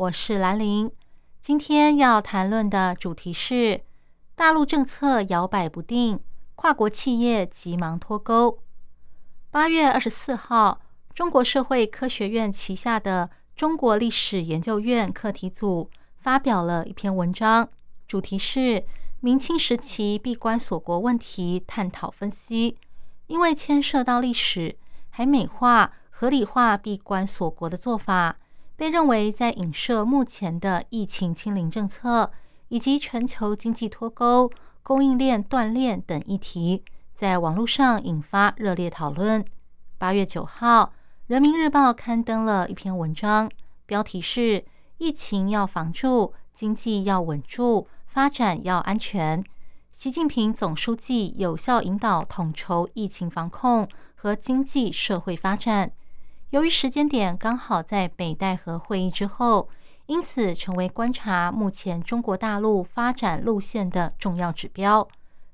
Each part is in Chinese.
我是兰玲。今天要谈论的主题是大陆政策摇摆不定，跨国企业急忙脱钩。八月二十四号，中国社会科学院旗下的中国历史研究院课题组发表了一篇文章，主题是明清时期闭关锁国问题探讨分析，因为牵涉到历史。还美化、合理化闭关锁国的做法，被认为在影射目前的疫情清零政策以及全球经济脱钩、供应链断裂等议题，在网络上引发热烈讨论。八月九号，《人民日报》刊登了一篇文章，标题是“疫情要防住，经济要稳住，发展要安全”。习近平总书记有效引导统筹疫情防控。和经济社会发展，由于时间点刚好在北戴河会议之后，因此成为观察目前中国大陆发展路线的重要指标。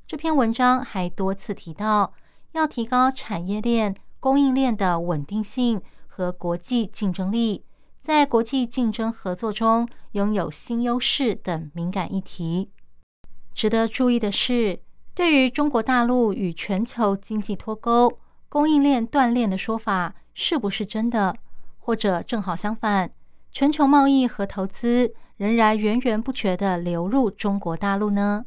这篇文章还多次提到，要提高产业链、供应链的稳定性和国际竞争力，在国际竞争合作中拥有新优势等敏感议题。值得注意的是，对于中国大陆与全球经济脱钩。供应链断裂的说法是不是真的？或者正好相反，全球贸易和投资仍然源源不绝地流入中国大陆呢？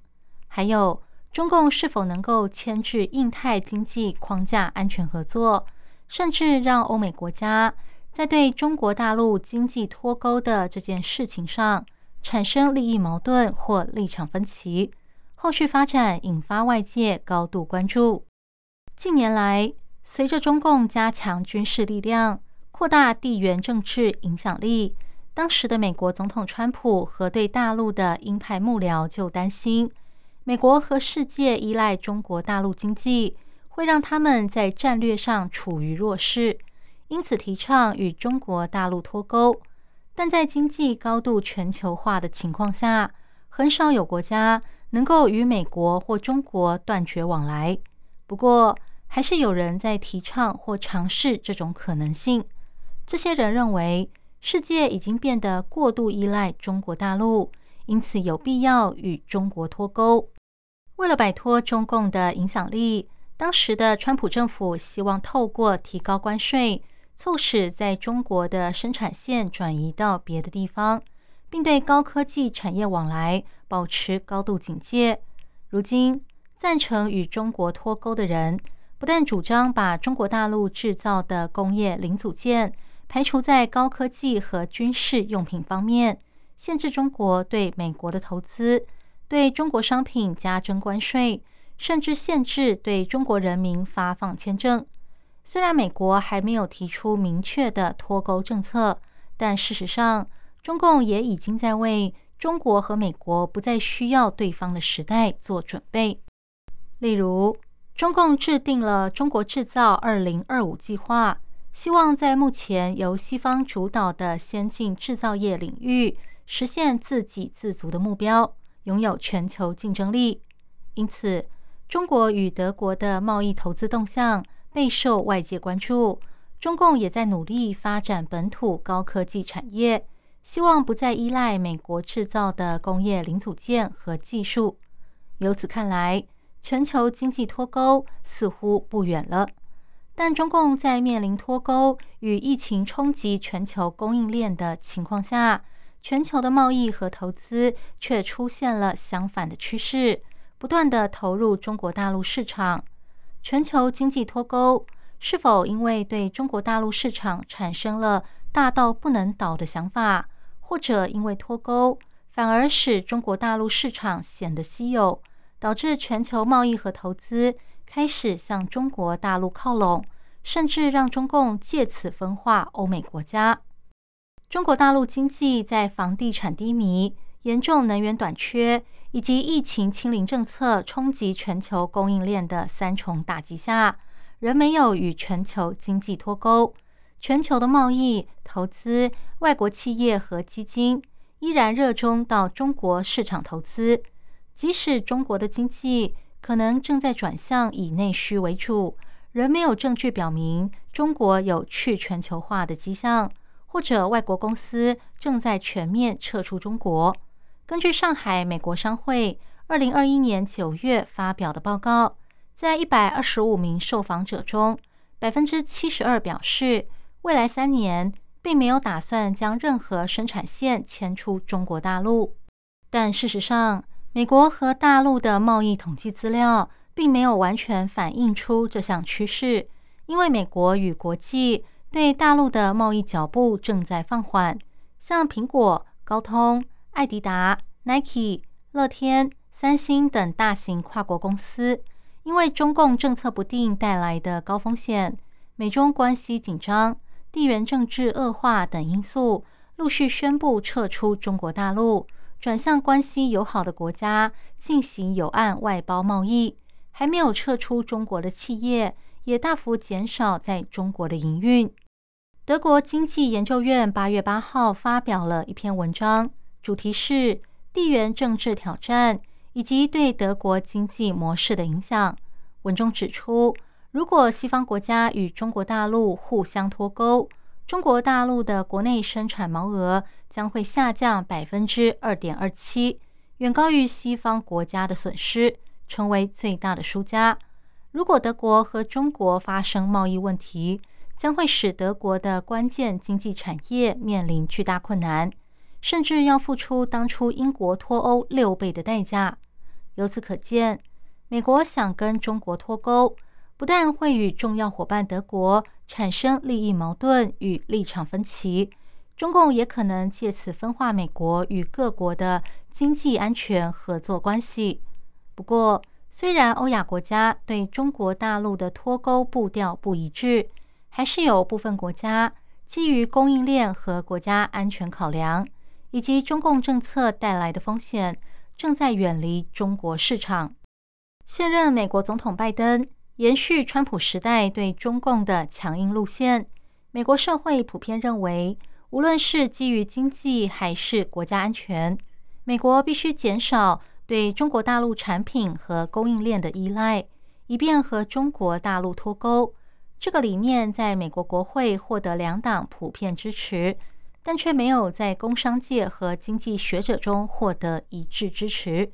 还有，中共是否能够牵制印太经济框架安全合作，甚至让欧美国家在对中国大陆经济脱钩的这件事情上产生利益矛盾或立场分歧？后续发展引发外界高度关注。近年来，随着中共加强军事力量、扩大地缘政治影响力，当时的美国总统川普和对大陆的鹰派幕僚就担心，美国和世界依赖中国大陆经济，会让他们在战略上处于弱势，因此提倡与中国大陆脱钩。但在经济高度全球化的情况下，很少有国家能够与美国或中国断绝往来。不过，还是有人在提倡或尝试这种可能性。这些人认为，世界已经变得过度依赖中国大陆，因此有必要与中国脱钩。为了摆脱中共的影响力，当时的川普政府希望透过提高关税，促使在中国的生产线转移到别的地方，并对高科技产业往来保持高度警戒。如今，赞成与中国脱钩的人。不但主张把中国大陆制造的工业零组件排除在高科技和军事用品方面，限制中国对美国的投资，对中国商品加征关税，甚至限制对中国人民发放签证。虽然美国还没有提出明确的脱钩政策，但事实上，中共也已经在为中国和美国不再需要对方的时代做准备。例如，中共制定了“中国制造二零二五”计划，希望在目前由西方主导的先进制造业领域实现自给自足的目标，拥有全球竞争力。因此，中国与德国的贸易投资动向备受外界关注。中共也在努力发展本土高科技产业，希望不再依赖美国制造的工业零组件和技术。由此看来，全球经济脱钩似乎不远了，但中共在面临脱钩与疫情冲击全球供应链的情况下，全球的贸易和投资却出现了相反的趋势，不断的投入中国大陆市场。全球经济脱钩是否因为对中国大陆市场产生了大到不能倒的想法，或者因为脱钩反而使中国大陆市场显得稀有？导致全球贸易和投资开始向中国大陆靠拢，甚至让中共借此分化欧美国家。中国大陆经济在房地产低迷、严重能源短缺以及疫情清零政策冲击全球供应链的三重打击下，仍没有与全球经济脱钩。全球的贸易、投资、外国企业和基金依然热衷到中国市场投资，即使中国的经济可能正在转向以内需为主，仍没有证据表明中国有去全球化的迹象。或者外国公司正在全面撤出中国。根据上海美国商会二零二一年九月发表的报告，在一百二十五名受访者中，百分之七十二表示，未来三年并没有打算将任何生产线迁出中国大陆。但事实上，美国和大陆的贸易统计资料并没有完全反映出这项趋势，因为美国与国际。对大陆的贸易脚步正在放缓，像苹果、高通、艾迪达、Nike、乐天、三星等大型跨国公司，因为中共政策不定带来的高风险、美中关系紧张、地缘政治恶化等因素，陆续宣布撤出中国大陆，转向关系友好的国家进行有岸外包贸易。还没有撤出中国的企业。也大幅减少在中国的营运。德国经济研究院八月八号发表了一篇文章，主题是地缘政治挑战以及对德国经济模式的影响。文中指出，如果西方国家与中国大陆互相脱钩，中国大陆的国内生产毛额将会下降百分之二点二七，远高于西方国家的损失，成为最大的输家。如果德国和中国发生贸易问题，将会使德国的关键经济产业面临巨大困难，甚至要付出当初英国脱欧六倍的代价。由此可见，美国想跟中国脱钩，不但会与重要伙伴德国产生利益矛盾与立场分歧，中共也可能借此分化美国与各国的经济安全合作关系。不过，虽然欧亚国家对中国大陆的脱钩步调不一致，还是有部分国家基于供应链和国家安全考量，以及中共政策带来的风险，正在远离中国市场。现任美国总统拜登延续川普时代对中共的强硬路线。美国社会普遍认为，无论是基于经济还是国家安全，美国必须减少。对中国大陆产品和供应链的依赖，以便和中国大陆脱钩，这个理念在美国国会获得两党普遍支持，但却没有在工商界和经济学者中获得一致支持。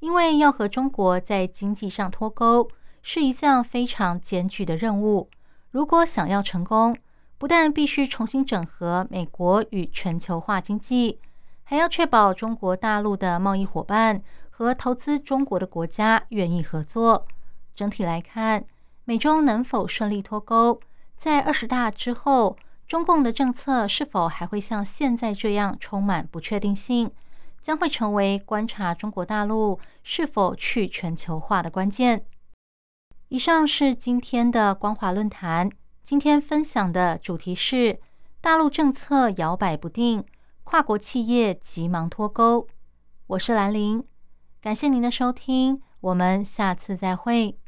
因为要和中国在经济上脱钩是一项非常艰巨的任务。如果想要成功，不但必须重新整合美国与全球化经济，还要确保中国大陆的贸易伙伴。和投资中国的国家愿意合作。整体来看，美中能否顺利脱钩，在二十大之后，中共的政策是否还会像现在这样充满不确定性，将会成为观察中国大陆是否去全球化的关键。以上是今天的光华论坛，今天分享的主题是大陆政策摇摆不定，跨国企业急忙脱钩。我是兰陵。感谢您的收听，我们下次再会。